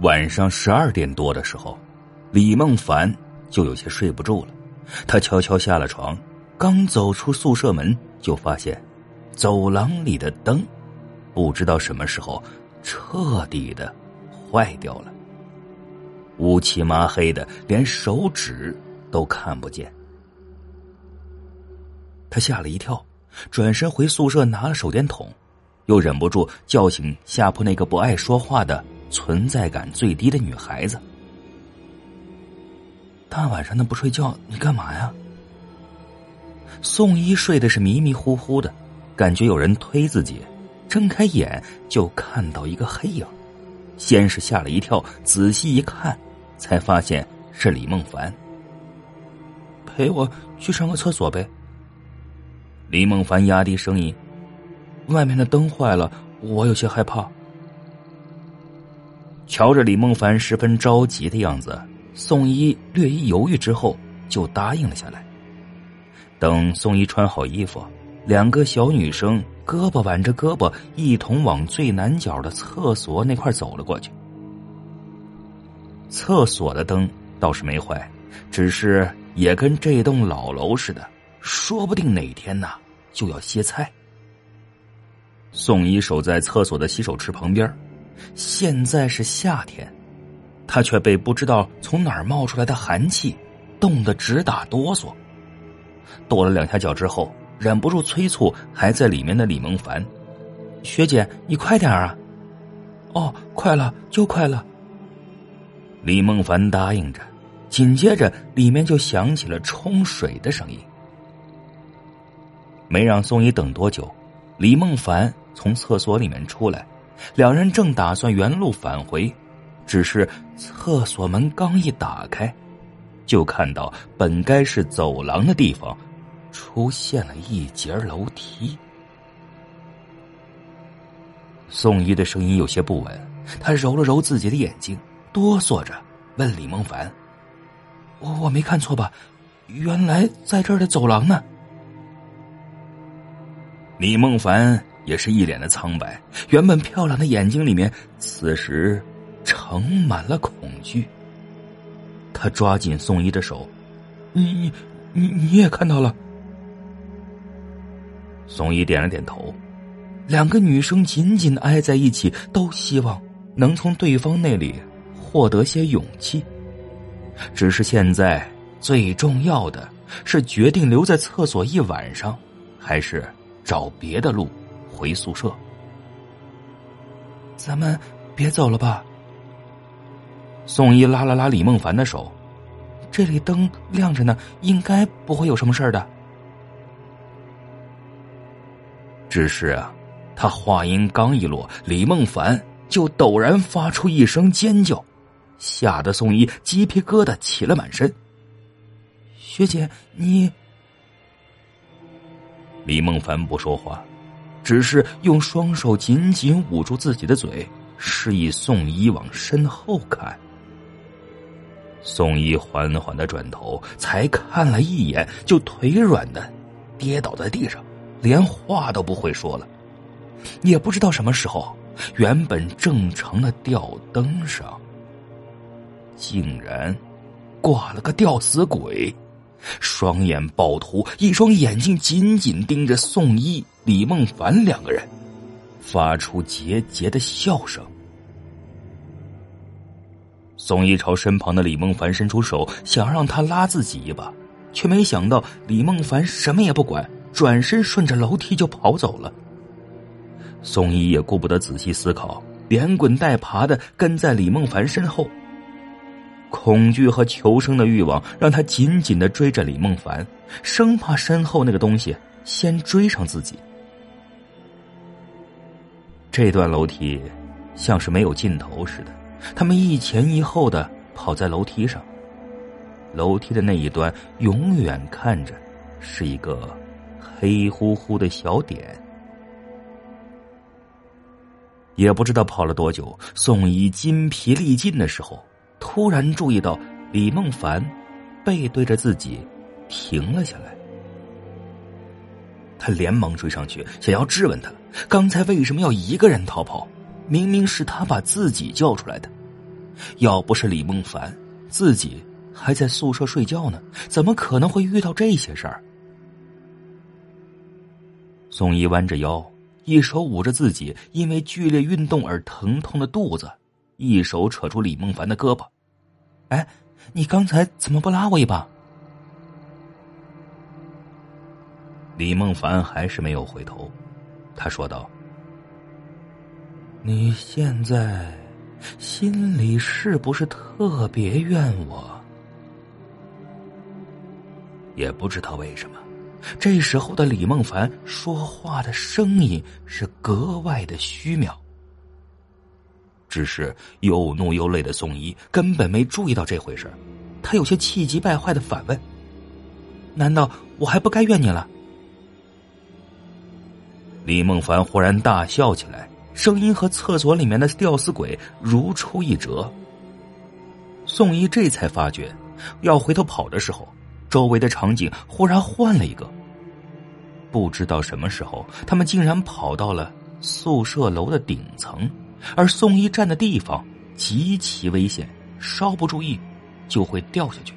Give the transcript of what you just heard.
晚上十二点多的时候，李梦凡就有些睡不住了。他悄悄下了床，刚走出宿舍门，就发现走廊里的灯不知道什么时候彻底的坏掉了，乌漆麻黑的，连手指都看不见。他吓了一跳，转身回宿舍拿了手电筒，又忍不住叫醒下铺那个不爱说话的。存在感最低的女孩子，大晚上的不睡觉，你干嘛呀？宋一睡的是迷迷糊糊的，感觉有人推自己，睁开眼就看到一个黑影，先是吓了一跳，仔细一看，才发现是李梦凡。陪我去上个厕所呗。李梦凡压低声音：“外面的灯坏了，我有些害怕。”瞧着李梦凡十分着急的样子，宋一略一犹豫之后就答应了下来。等宋一穿好衣服，两个小女生胳膊挽着胳膊，一同往最南角的厕所那块走了过去。厕所的灯倒是没坏，只是也跟这栋老楼似的，说不定哪天呢就要歇菜。宋一守在厕所的洗手池旁边。现在是夏天，他却被不知道从哪儿冒出来的寒气冻得直打哆嗦。跺了两下脚之后，忍不住催促还在里面的李梦凡：“学姐，你快点啊！”“哦，快了，就快了。”李梦凡答应着，紧接着里面就响起了冲水的声音。没让宋一等多久，李梦凡从厕所里面出来。两人正打算原路返回，只是厕所门刚一打开，就看到本该是走廊的地方，出现了一节楼梯。宋一的声音有些不稳，他揉了揉自己的眼睛，哆嗦着问李梦凡：“我我没看错吧？原来在这儿的走廊呢？”李梦凡。也是一脸的苍白，原本漂亮的眼睛里面，此时盛满了恐惧。他抓紧宋一的手：“你你你你也看到了？”宋一点了点头。两个女生紧紧挨在一起，都希望能从对方那里获得些勇气。只是现在最重要的是决定留在厕所一晚上，还是找别的路。回宿舍，咱们别走了吧。宋一拉了拉李梦凡的手，这里灯亮着呢，应该不会有什么事儿的。只是啊，他话音刚一落，李梦凡就陡然发出一声尖叫，吓得宋一鸡皮疙瘩起了满身。学姐，你……李梦凡不说话。只是用双手紧紧捂住自己的嘴，示意宋一往身后看。宋一缓缓的转头，才看了一眼，就腿软的跌倒在地上，连话都不会说了。也不知道什么时候，原本正常的吊灯上，竟然挂了个吊死鬼。双眼暴突，一双眼睛紧紧盯着宋一、李梦凡两个人，发出桀桀的笑声。宋一朝身旁的李梦凡伸出手，想让他拉自己一把，却没想到李梦凡什么也不管，转身顺着楼梯就跑走了。宋一也顾不得仔细思考，连滚带爬的跟在李梦凡身后。恐惧和求生的欲望让他紧紧的追着李梦凡，生怕身后那个东西先追上自己。这段楼梯像是没有尽头似的，他们一前一后的跑在楼梯上。楼梯的那一端永远看着是一个黑乎乎的小点。也不知道跑了多久，宋一筋疲力尽的时候，突然注意到李梦凡背对着自己停了下来。他连忙追上去，想要质问他：刚才为什么要一个人逃跑？明明是他把自己叫出来的。要不是李梦凡，自己还在宿舍睡觉呢，怎么可能会遇到这些事儿？宋一弯着腰。一手捂着自己因为剧烈运动而疼痛的肚子，一手扯住李梦凡的胳膊。“哎，你刚才怎么不拉我一把？”李梦凡还是没有回头，他说道：“你现在心里是不是特别怨我？也不知道为什么。”这时候的李梦凡说话的声音是格外的虚渺，只是又怒又累的宋一根本没注意到这回事他有些气急败坏的反问：“难道我还不该怨你了？”李梦凡忽然大笑起来，声音和厕所里面的吊死鬼如出一辙。宋一这才发觉，要回头跑的时候。周围的场景忽然换了一个。不知道什么时候，他们竟然跑到了宿舍楼的顶层，而宋一站的地方极其危险，稍不注意就会掉下去。